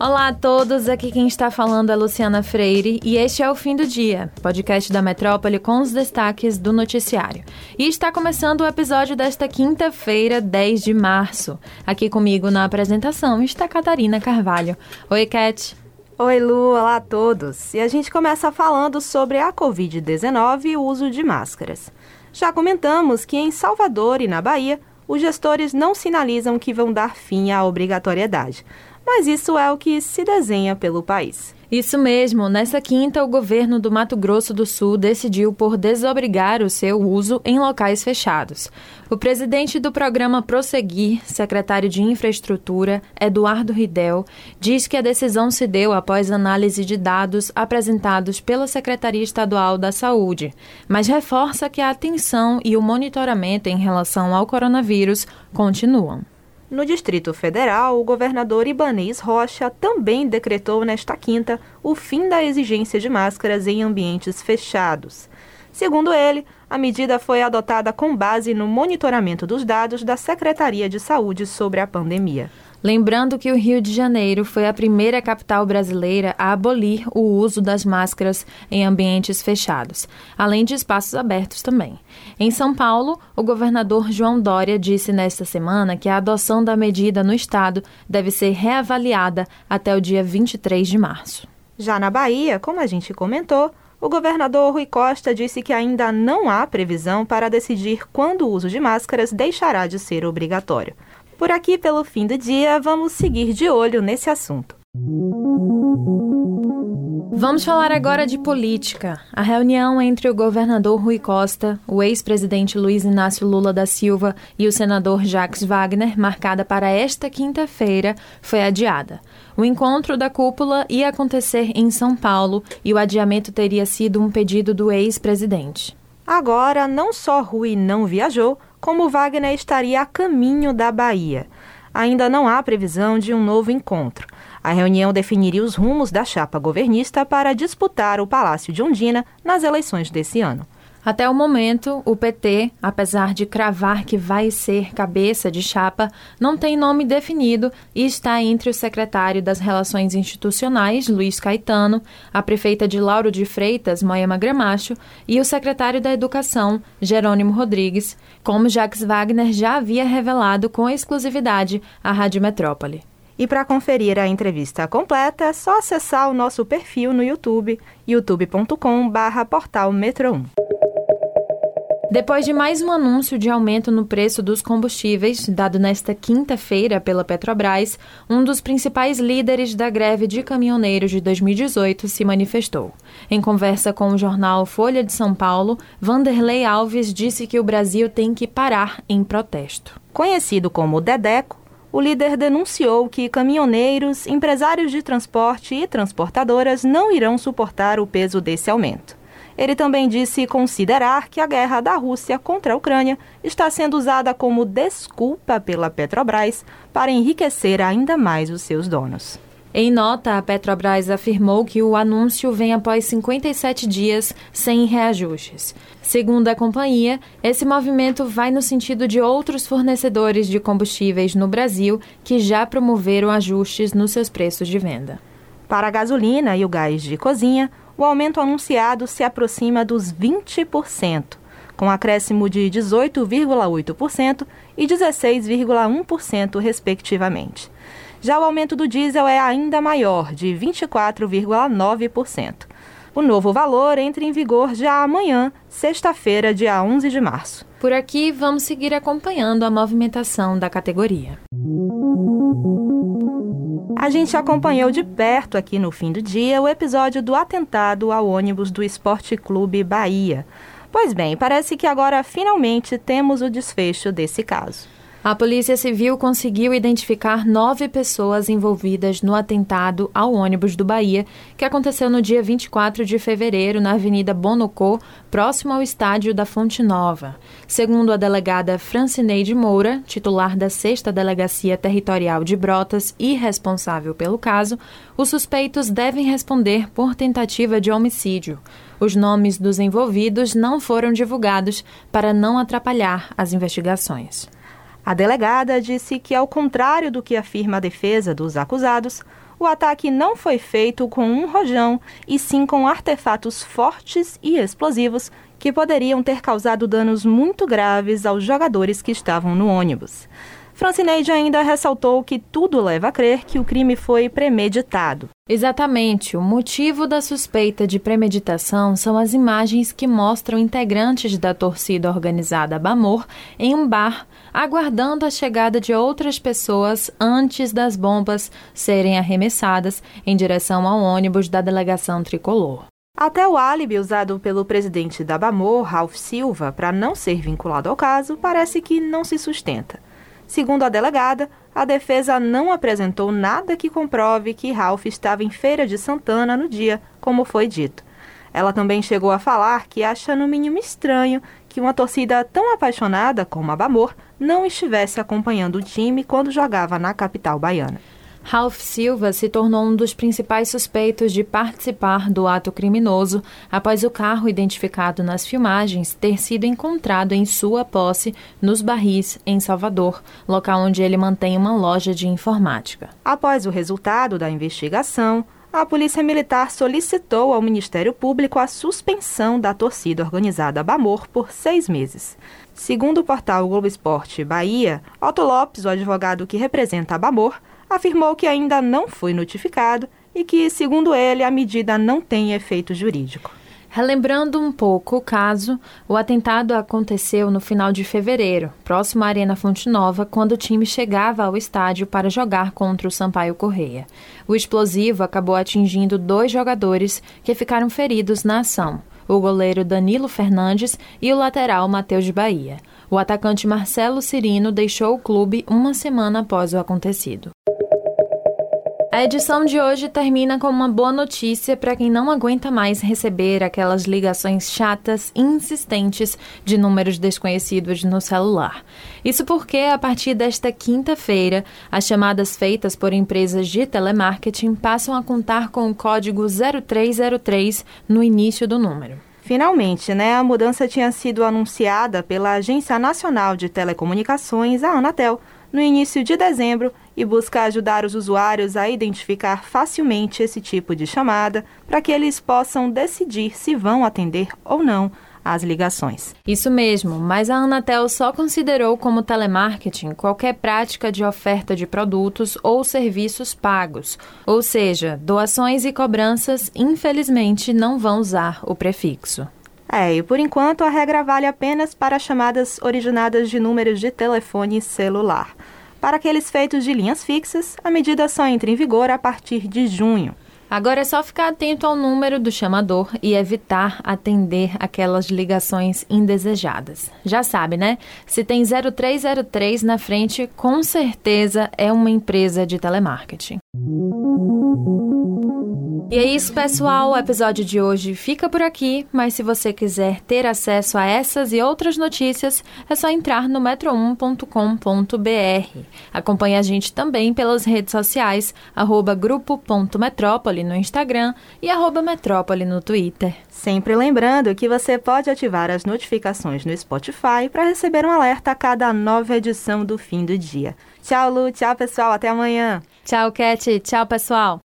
Olá a todos, aqui quem está falando é Luciana Freire e este é o Fim do Dia, podcast da Metrópole com os destaques do noticiário. E está começando o episódio desta quinta-feira, 10 de março. Aqui comigo na apresentação está Catarina Carvalho. Oi, Cat. Oi, Lu, olá a todos. E a gente começa falando sobre a Covid-19 e o uso de máscaras. Já comentamos que em Salvador e na Bahia, os gestores não sinalizam que vão dar fim à obrigatoriedade mas isso é o que se desenha pelo país. Isso mesmo, nesta quinta, o governo do Mato Grosso do Sul decidiu por desobrigar o seu uso em locais fechados. O presidente do programa Prosseguir, secretário de Infraestrutura, Eduardo Ridel, diz que a decisão se deu após análise de dados apresentados pela Secretaria Estadual da Saúde, mas reforça que a atenção e o monitoramento em relação ao coronavírus continuam. No Distrito Federal, o governador Ibanês Rocha também decretou nesta quinta o fim da exigência de máscaras em ambientes fechados. Segundo ele, a medida foi adotada com base no monitoramento dos dados da Secretaria de Saúde sobre a pandemia. Lembrando que o Rio de Janeiro foi a primeira capital brasileira a abolir o uso das máscaras em ambientes fechados, além de espaços abertos também. Em São Paulo, o governador João Dória disse nesta semana que a adoção da medida no estado deve ser reavaliada até o dia 23 de março. Já na Bahia, como a gente comentou, o governador Rui Costa disse que ainda não há previsão para decidir quando o uso de máscaras deixará de ser obrigatório. Por aqui, pelo fim do dia, vamos seguir de olho nesse assunto. Vamos falar agora de política. A reunião entre o governador Rui Costa, o ex-presidente Luiz Inácio Lula da Silva e o senador Jacques Wagner, marcada para esta quinta-feira, foi adiada. O encontro da cúpula ia acontecer em São Paulo e o adiamento teria sido um pedido do ex-presidente. Agora, não só Rui não viajou, como Wagner estaria a caminho da Bahia. Ainda não há previsão de um novo encontro. A reunião definiria os rumos da chapa governista para disputar o Palácio de Ondina nas eleições desse ano. Até o momento, o PT, apesar de cravar que vai ser cabeça de chapa, não tem nome definido e está entre o secretário das Relações Institucionais, Luiz Caetano, a prefeita de Lauro de Freitas, Moema Gramacho, e o secretário da Educação, Jerônimo Rodrigues, como Jacques Wagner já havia revelado com exclusividade à Rádio Metrópole. E para conferir a entrevista completa, é só acessar o nosso perfil no YouTube, youtube.com/portal Metro 1. Depois de mais um anúncio de aumento no preço dos combustíveis, dado nesta quinta-feira pela Petrobras, um dos principais líderes da greve de caminhoneiros de 2018 se manifestou. Em conversa com o jornal Folha de São Paulo, Vanderlei Alves disse que o Brasil tem que parar em protesto. Conhecido como Dedeco, o líder denunciou que caminhoneiros, empresários de transporte e transportadoras não irão suportar o peso desse aumento. Ele também disse considerar que a guerra da Rússia contra a Ucrânia está sendo usada como desculpa pela Petrobras para enriquecer ainda mais os seus donos. Em nota, a Petrobras afirmou que o anúncio vem após 57 dias sem reajustes. Segundo a companhia, esse movimento vai no sentido de outros fornecedores de combustíveis no Brasil que já promoveram ajustes nos seus preços de venda. Para a gasolina e o gás de cozinha, o aumento anunciado se aproxima dos 20%, com acréscimo de 18,8% e 16,1%, respectivamente. Já o aumento do diesel é ainda maior, de 24,9%. O novo valor entra em vigor já amanhã, sexta-feira, dia 11 de março. Por aqui, vamos seguir acompanhando a movimentação da categoria. A gente acompanhou de perto aqui no fim do dia o episódio do atentado ao ônibus do Esporte Clube Bahia. Pois bem, parece que agora finalmente temos o desfecho desse caso. A Polícia Civil conseguiu identificar nove pessoas envolvidas no atentado ao ônibus do Bahia, que aconteceu no dia 24 de fevereiro na Avenida Bonocô, próximo ao estádio da Fonte Nova. Segundo a delegada Francineide Moura, titular da 6 Delegacia Territorial de Brotas e responsável pelo caso, os suspeitos devem responder por tentativa de homicídio. Os nomes dos envolvidos não foram divulgados para não atrapalhar as investigações. A delegada disse que, ao contrário do que afirma a defesa dos acusados, o ataque não foi feito com um rojão, e sim com artefatos fortes e explosivos que poderiam ter causado danos muito graves aos jogadores que estavam no ônibus. Francineide ainda ressaltou que tudo leva a crer que o crime foi premeditado. Exatamente. O motivo da suspeita de premeditação são as imagens que mostram integrantes da torcida organizada Bamor em um bar, aguardando a chegada de outras pessoas antes das bombas serem arremessadas em direção ao ônibus da delegação tricolor. Até o álibi usado pelo presidente da Bamor, Ralph Silva, para não ser vinculado ao caso, parece que não se sustenta. Segundo a delegada, a defesa não apresentou nada que comprove que Ralph estava em Feira de Santana no dia, como foi dito. Ela também chegou a falar que acha no mínimo estranho que uma torcida tão apaixonada como a Bamor não estivesse acompanhando o time quando jogava na capital baiana. Ralph Silva se tornou um dos principais suspeitos de participar do ato criminoso após o carro identificado nas filmagens ter sido encontrado em sua posse nos Barris, em Salvador, local onde ele mantém uma loja de informática. Após o resultado da investigação, a Polícia Militar solicitou ao Ministério Público a suspensão da torcida organizada Bamor por seis meses. Segundo o portal Globo Esporte Bahia, Otto Lopes, o advogado que representa a Bamor, afirmou que ainda não foi notificado e que, segundo ele, a medida não tem efeito jurídico. Relembrando um pouco o caso, o atentado aconteceu no final de fevereiro, próximo à Arena Fonte Nova, quando o time chegava ao estádio para jogar contra o Sampaio Correia. O explosivo acabou atingindo dois jogadores que ficaram feridos na ação: o goleiro Danilo Fernandes e o lateral Matheus Bahia. O atacante Marcelo Cirino deixou o clube uma semana após o acontecido. A edição de hoje termina com uma boa notícia para quem não aguenta mais receber aquelas ligações chatas insistentes de números desconhecidos no celular. Isso porque, a partir desta quinta-feira, as chamadas feitas por empresas de telemarketing passam a contar com o código 0303 no início do número. Finalmente, né, a mudança tinha sido anunciada pela Agência Nacional de Telecomunicações, a Anatel, no início de dezembro e busca ajudar os usuários a identificar facilmente esse tipo de chamada para que eles possam decidir se vão atender ou não as ligações. Isso mesmo, mas a Anatel só considerou como telemarketing qualquer prática de oferta de produtos ou serviços pagos, ou seja, doações e cobranças, infelizmente, não vão usar o prefixo. É, e por enquanto a regra vale apenas para chamadas originadas de números de telefone celular. Para aqueles feitos de linhas fixas, a medida só entra em vigor a partir de junho. Agora é só ficar atento ao número do chamador e evitar atender aquelas ligações indesejadas. Já sabe, né? Se tem 0303 na frente, com certeza é uma empresa de telemarketing. E é isso, pessoal. O episódio de hoje fica por aqui, mas se você quiser ter acesso a essas e outras notícias, é só entrar no metro1.com.br. Acompanhe a gente também pelas redes sociais, arroba grupo.metrópole no Instagram e arroba metrópole no Twitter. Sempre lembrando que você pode ativar as notificações no Spotify para receber um alerta a cada nova edição do fim do dia. Tchau, Lu. Tchau, pessoal. Até amanhã. Tchau, Cat. Tchau, pessoal.